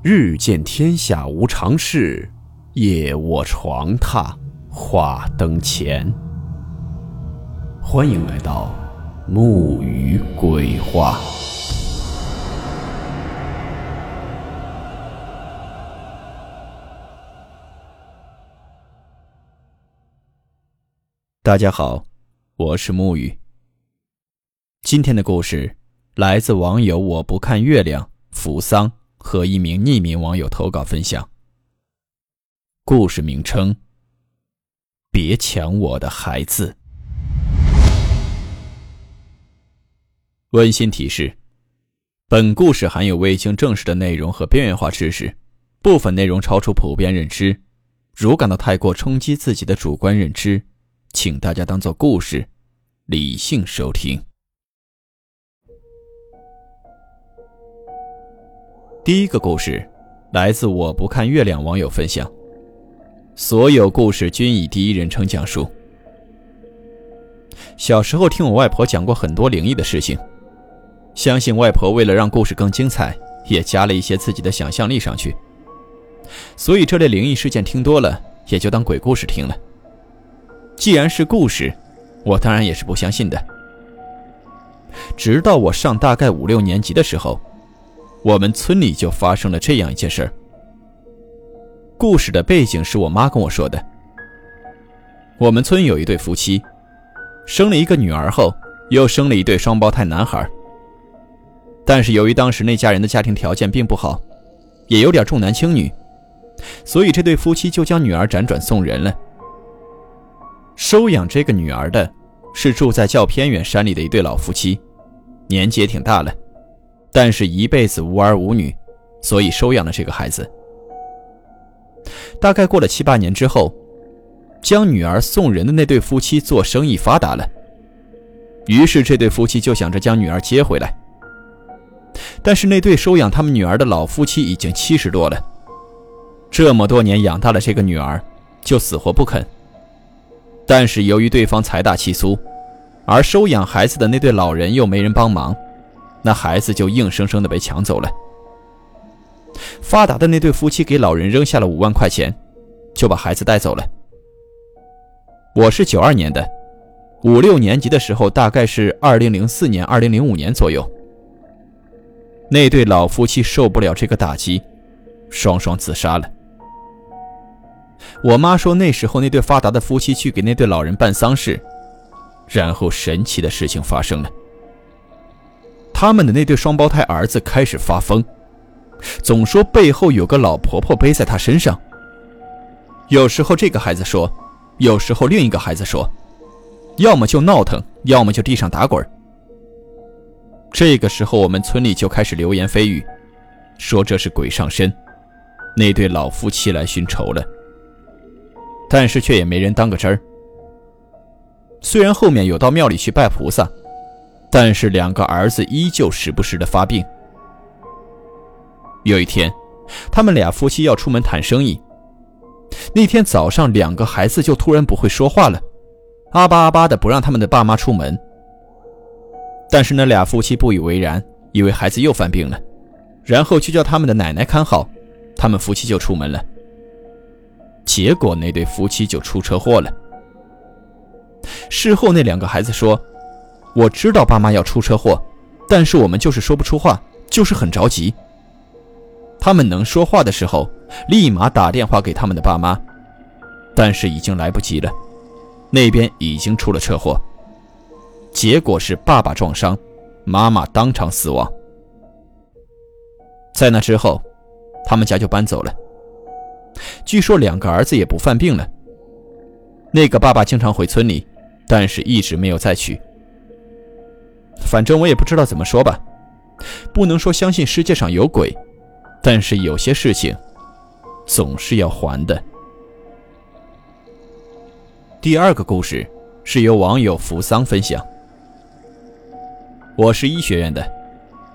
日见天下无常事，夜卧床榻话灯前。欢迎来到木鱼鬼话。大家好，我是木鱼。今天的故事来自网友我不看月亮扶桑。和一名匿名网友投稿分享。故事名称：别抢我的孩子。温馨提示：本故事含有未经证实的内容和边缘化知识，部分内容超出普遍认知。如感到太过冲击自己的主观认知，请大家当做故事，理性收听。第一个故事来自我不看月亮网友分享。所有故事均以第一人称讲述。小时候听我外婆讲过很多灵异的事情，相信外婆为了让故事更精彩，也加了一些自己的想象力上去。所以这类灵异事件听多了，也就当鬼故事听了。既然是故事，我当然也是不相信的。直到我上大概五六年级的时候。我们村里就发生了这样一件事儿。故事的背景是我妈跟我说的。我们村有一对夫妻，生了一个女儿后，又生了一对双胞胎男孩。但是由于当时那家人的家庭条件并不好，也有点重男轻女，所以这对夫妻就将女儿辗转送人了。收养这个女儿的，是住在较偏远山里的一对老夫妻，年纪也挺大了。但是，一辈子无儿无女，所以收养了这个孩子。大概过了七八年之后，将女儿送人的那对夫妻做生意发达了，于是这对夫妻就想着将女儿接回来。但是，那对收养他们女儿的老夫妻已经七十多了，这么多年养大了这个女儿，就死活不肯。但是，由于对方财大气粗，而收养孩子的那对老人又没人帮忙。那孩子就硬生生的被抢走了。发达的那对夫妻给老人扔下了五万块钱，就把孩子带走了。我是九二年的，五六年级的时候，大概是二零零四年、二零零五年左右。那对老夫妻受不了这个打击，双双自杀了。我妈说，那时候那对发达的夫妻去给那对老人办丧事，然后神奇的事情发生了。他们的那对双胞胎儿子开始发疯，总说背后有个老婆婆背在他身上。有时候这个孩子说，有时候另一个孩子说，要么就闹腾，要么就地上打滚。这个时候，我们村里就开始流言蜚语，说这是鬼上身，那对老夫妻来寻仇了。但是却也没人当个真儿。虽然后面有到庙里去拜菩萨。但是两个儿子依旧时不时的发病。有一天，他们俩夫妻要出门谈生意。那天早上，两个孩子就突然不会说话了，阿巴阿巴的不让他们的爸妈出门。但是那俩夫妻不以为然，以为孩子又犯病了，然后就叫他们的奶奶看好，他们夫妻就出门了。结果那对夫妻就出车祸了。事后那两个孩子说。我知道爸妈要出车祸，但是我们就是说不出话，就是很着急。他们能说话的时候，立马打电话给他们的爸妈，但是已经来不及了，那边已经出了车祸。结果是爸爸撞伤，妈妈当场死亡。在那之后，他们家就搬走了。据说两个儿子也不犯病了。那个爸爸经常回村里，但是一直没有再娶。反正我也不知道怎么说吧，不能说相信世界上有鬼，但是有些事情总是要还的。第二个故事是由网友扶桑分享。我是医学院的，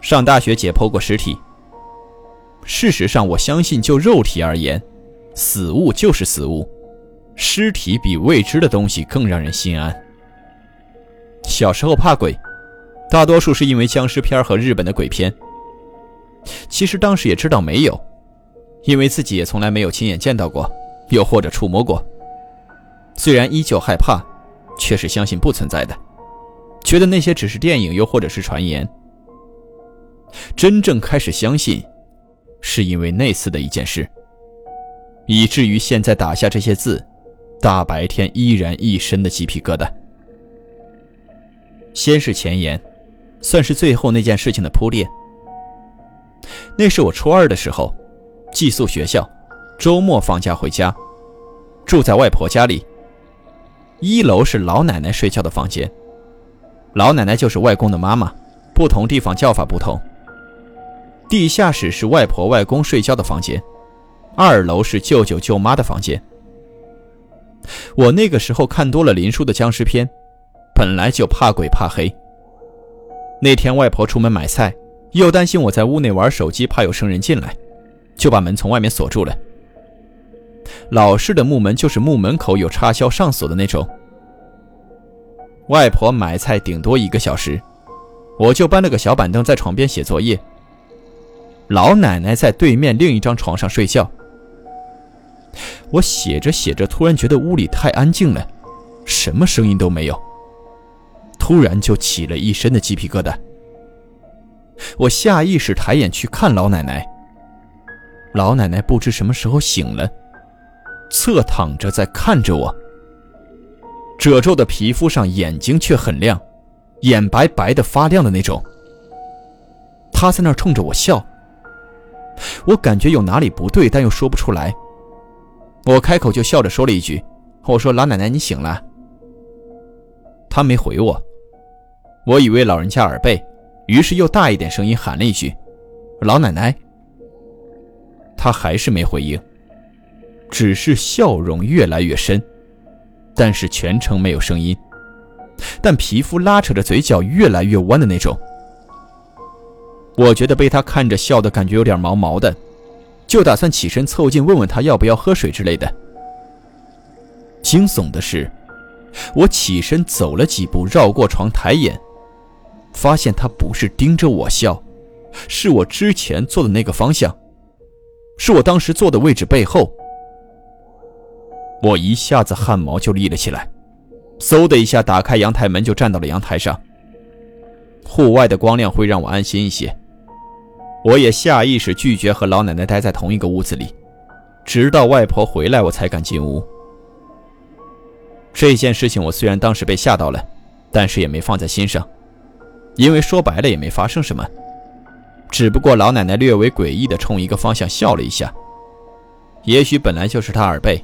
上大学解剖过尸体。事实上，我相信就肉体而言，死物就是死物，尸体比未知的东西更让人心安。小时候怕鬼。大多数是因为僵尸片和日本的鬼片。其实当时也知道没有，因为自己也从来没有亲眼见到过，又或者触摸过。虽然依旧害怕，却是相信不存在的，觉得那些只是电影，又或者是传言。真正开始相信，是因为那次的一件事，以至于现在打下这些字，大白天依然一身的鸡皮疙瘩。先是前言，算是最后那件事情的铺垫。那是我初二的时候，寄宿学校，周末放假回家，住在外婆家里。一楼是老奶奶睡觉的房间，老奶奶就是外公的妈妈，不同地方叫法不同。地下室是外婆外公睡觉的房间，二楼是舅舅舅妈的房间。我那个时候看多了林叔的僵尸片，本来就怕鬼怕黑。那天外婆出门买菜，又担心我在屋内玩手机，怕有生人进来，就把门从外面锁住了。老式的木门就是木门口有插销上锁的那种。外婆买菜顶多一个小时，我就搬了个小板凳在床边写作业。老奶奶在对面另一张床上睡觉。我写着写着，突然觉得屋里太安静了，什么声音都没有，突然就起了一身的鸡皮疙瘩。我下意识抬眼去看老奶奶，老奶奶不知什么时候醒了。侧躺着在看着我，褶皱的皮肤上眼睛却很亮，眼白白的发亮的那种。他在那儿冲着我笑，我感觉有哪里不对，但又说不出来。我开口就笑着说了一句：“我说老奶奶你醒了。”他没回我，我以为老人家耳背，于是又大一点声音喊了一句：“老奶奶。”他还是没回应。只是笑容越来越深，但是全程没有声音，但皮肤拉扯着嘴角越来越弯的那种。我觉得被他看着笑的感觉有点毛毛的，就打算起身凑近问问他要不要喝水之类的。惊悚的是，我起身走了几步，绕过床抬眼，发现他不是盯着我笑，是我之前坐的那个方向，是我当时坐的位置背后。我一下子汗毛就立了起来，嗖的一下打开阳台门，就站到了阳台上。户外的光亮会让我安心一些，我也下意识拒绝和老奶奶待在同一个屋子里，直到外婆回来，我才敢进屋。这件事情我虽然当时被吓到了，但是也没放在心上，因为说白了也没发生什么，只不过老奶奶略微诡异的冲一个方向笑了一下，也许本来就是她耳背。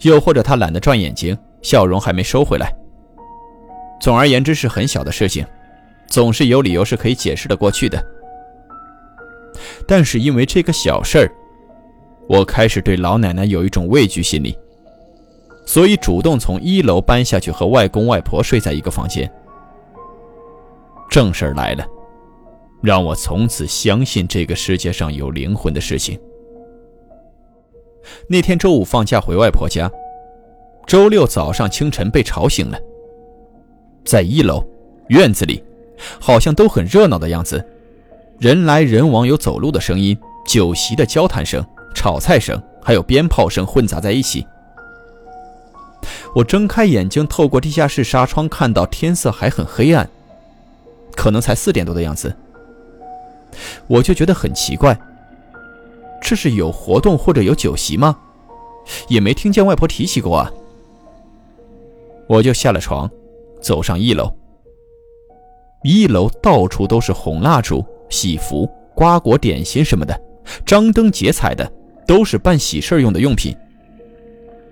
又或者她懒得转眼睛，笑容还没收回来。总而言之是很小的事情，总是有理由是可以解释的过去的。但是因为这个小事儿，我开始对老奶奶有一种畏惧心理，所以主动从一楼搬下去和外公外婆睡在一个房间。正事儿来了，让我从此相信这个世界上有灵魂的事情。那天周五放假回外婆家，周六早上清晨被吵醒了。在一楼院子里，好像都很热闹的样子，人来人往，有走路的声音、酒席的交谈声、炒菜声，还有鞭炮声混杂在一起。我睁开眼睛，透过地下室纱窗看到天色还很黑暗，可能才四点多的样子。我就觉得很奇怪。这是有活动或者有酒席吗？也没听见外婆提起过啊。我就下了床，走上一楼。一楼到处都是红蜡烛、喜服、瓜果、点心什么的，张灯结彩的，都是办喜事用的用品。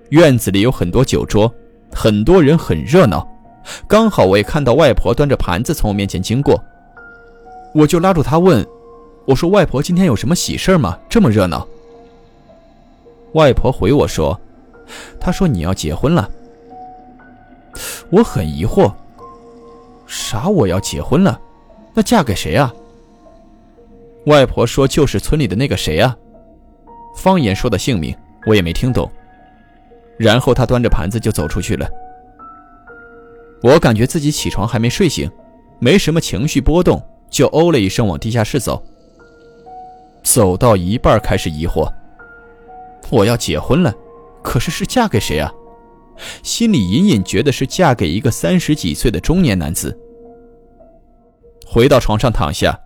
院子里有很多酒桌，很多人，很热闹。刚好我也看到外婆端着盘子从我面前经过，我就拉住她问。我说：“外婆，今天有什么喜事吗？这么热闹。”外婆回我说：“她说你要结婚了。”我很疑惑：“啥？我要结婚了？那嫁给谁啊？”外婆说：“就是村里的那个谁啊。”方言说的姓名我也没听懂。然后她端着盘子就走出去了。我感觉自己起床还没睡醒，没什么情绪波动，就哦了一声往地下室走。走到一半，开始疑惑，我要结婚了，可是是嫁给谁啊？心里隐隐觉得是嫁给一个三十几岁的中年男子。回到床上躺下，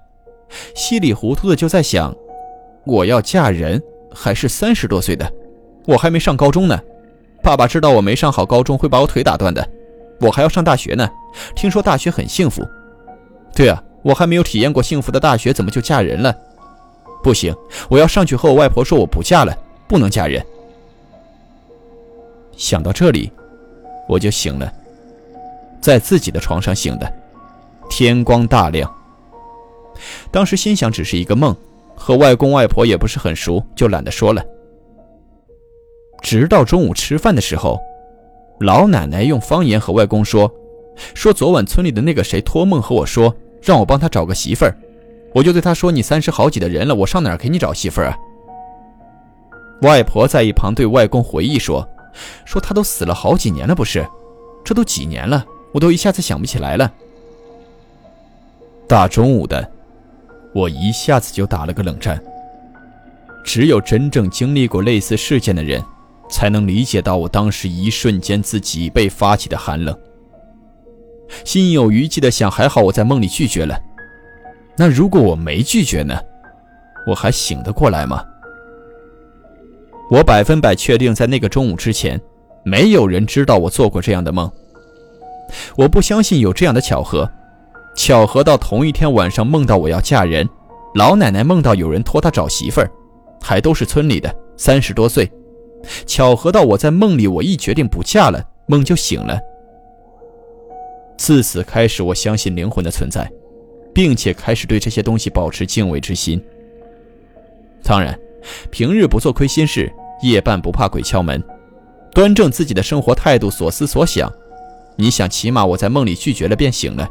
稀里糊涂的就在想：我要嫁人，还是三十多岁的？我还没上高中呢。爸爸知道我没上好高中，会把我腿打断的。我还要上大学呢，听说大学很幸福。对啊，我还没有体验过幸福的大学，怎么就嫁人了？不行，我要上去和我外婆说我不嫁了，不能嫁人。想到这里，我就醒了，在自己的床上醒的，天光大亮。当时心想只是一个梦，和外公外婆也不是很熟，就懒得说了。直到中午吃饭的时候，老奶奶用方言和外公说：“说昨晚村里的那个谁托梦和我说，让我帮他找个媳妇儿。”我就对他说：“你三十好几的人了，我上哪儿给你找媳妇儿啊？”外婆在一旁对外公回忆说：“说他都死了好几年了，不是？这都几年了，我都一下子想不起来了。”大中午的，我一下子就打了个冷战。只有真正经历过类似事件的人，才能理解到我当时一瞬间自己被发起的寒冷。心有余悸的想：还好我在梦里拒绝了。那如果我没拒绝呢？我还醒得过来吗？我百分百确定，在那个中午之前，没有人知道我做过这样的梦。我不相信有这样的巧合，巧合到同一天晚上梦到我要嫁人，老奶奶梦到有人托她找媳妇儿，还都是村里的，三十多岁，巧合到我在梦里，我一决定不嫁了，梦就醒了。自此开始，我相信灵魂的存在。并且开始对这些东西保持敬畏之心。当然，平日不做亏心事，夜半不怕鬼敲门，端正自己的生活态度，所思所想。你想，起码我在梦里拒绝了便醒了。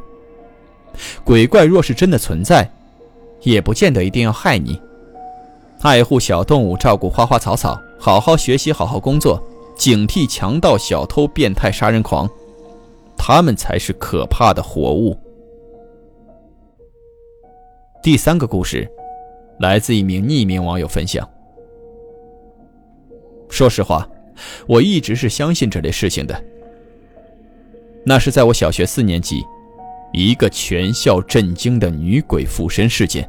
鬼怪若是真的存在，也不见得一定要害你。爱护小动物，照顾花花草草，好好学习，好好工作，警惕强盗、小偷、变态杀人狂，他们才是可怕的活物。第三个故事，来自一名匿名网友分享。说实话，我一直是相信这类事情的。那是在我小学四年级，一个全校震惊的女鬼附身事件。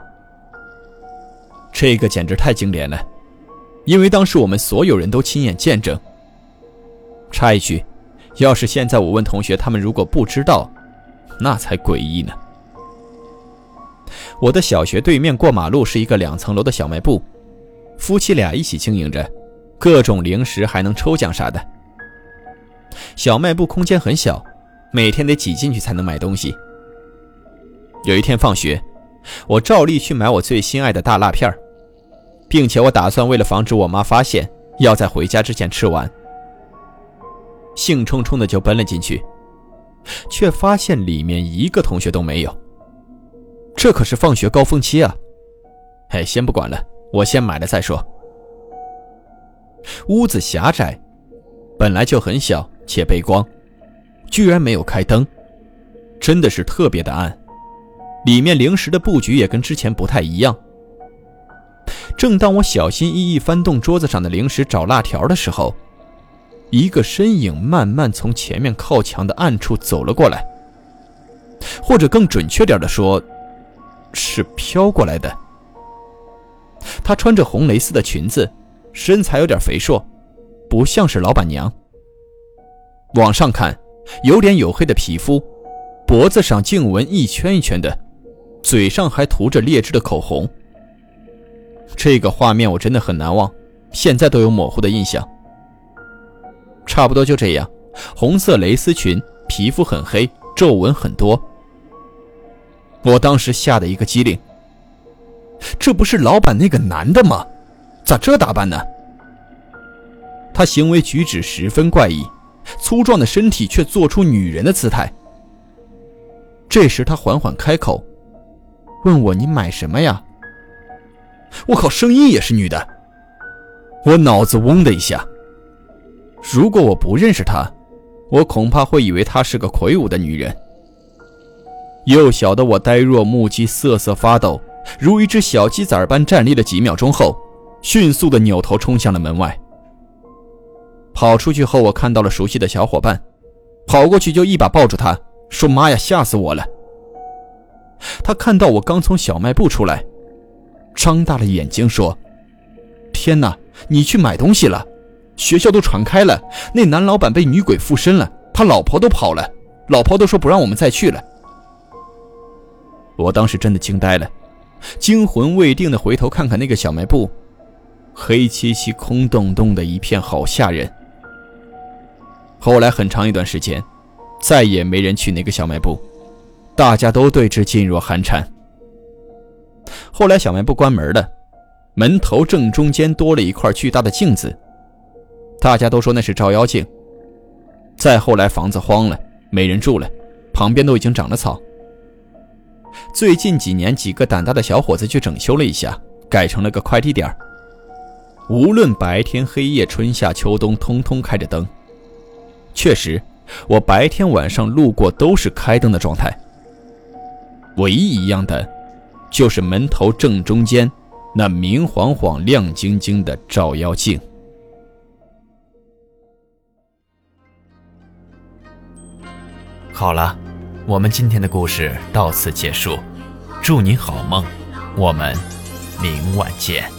这个简直太经典了，因为当时我们所有人都亲眼见证。插一句，要是现在我问同学，他们如果不知道，那才诡异呢。我的小学对面过马路是一个两层楼的小卖部，夫妻俩一起经营着，各种零食还能抽奖啥的。小卖部空间很小，每天得挤进去才能买东西。有一天放学，我照例去买我最心爱的大辣片并且我打算为了防止我妈发现，要在回家之前吃完。兴冲冲的就奔了进去，却发现里面一个同学都没有。这可是放学高峰期啊！哎，先不管了，我先买了再说。屋子狭窄，本来就很小且背光，居然没有开灯，真的是特别的暗。里面零食的布局也跟之前不太一样。正当我小心翼翼翻动桌子上的零食找辣条的时候，一个身影慢慢从前面靠墙的暗处走了过来，或者更准确点的说。是飘过来的。她穿着红蕾丝的裙子，身材有点肥硕，不像是老板娘。往上看，有点黝黑的皮肤，脖子上颈纹一圈一圈的，嘴上还涂着劣质的口红。这个画面我真的很难忘，现在都有模糊的印象。差不多就这样，红色蕾丝裙，皮肤很黑，皱纹很多。我当时吓得一个机灵，这不是老板那个男的吗？咋这打扮呢？他行为举止十分怪异，粗壮的身体却做出女人的姿态。这时他缓缓开口，问我：“你买什么呀？”我靠，声音也是女的。我脑子嗡的一下。如果我不认识她，我恐怕会以为她是个魁梧的女人。幼小的我呆若木鸡，瑟瑟发抖，如一只小鸡仔般站立了几秒钟后，迅速的扭头冲向了门外，跑出去后，我看到了熟悉的小伙伴，跑过去就一把抱住他，说：“妈呀，吓死我了！”他看到我刚从小卖部出来，张大了眼睛说：“天哪，你去买东西了？学校都传开了，那男老板被女鬼附身了，他老婆都跑了，老婆都说不让我们再去了。”我当时真的惊呆了，惊魂未定的回头看看那个小卖部，黑漆漆、空洞洞的一片，好吓人。后来很长一段时间，再也没人去那个小卖部。大家都对之噤若寒蝉。后来小卖部关门了，门头正中间多了一块巨大的镜子，大家都说那是照妖镜。再后来房子荒了，没人住了，旁边都已经长了草。最近几年，几个胆大的小伙子去整修了一下，改成了个快递点无论白天黑夜，春夏秋冬，通通开着灯。确实，我白天晚上路过都是开灯的状态。唯一一样的，就是门头正中间那明晃晃、亮晶晶的照妖镜。好了，我们今天的故事到此结束，祝你好梦，我们明晚见。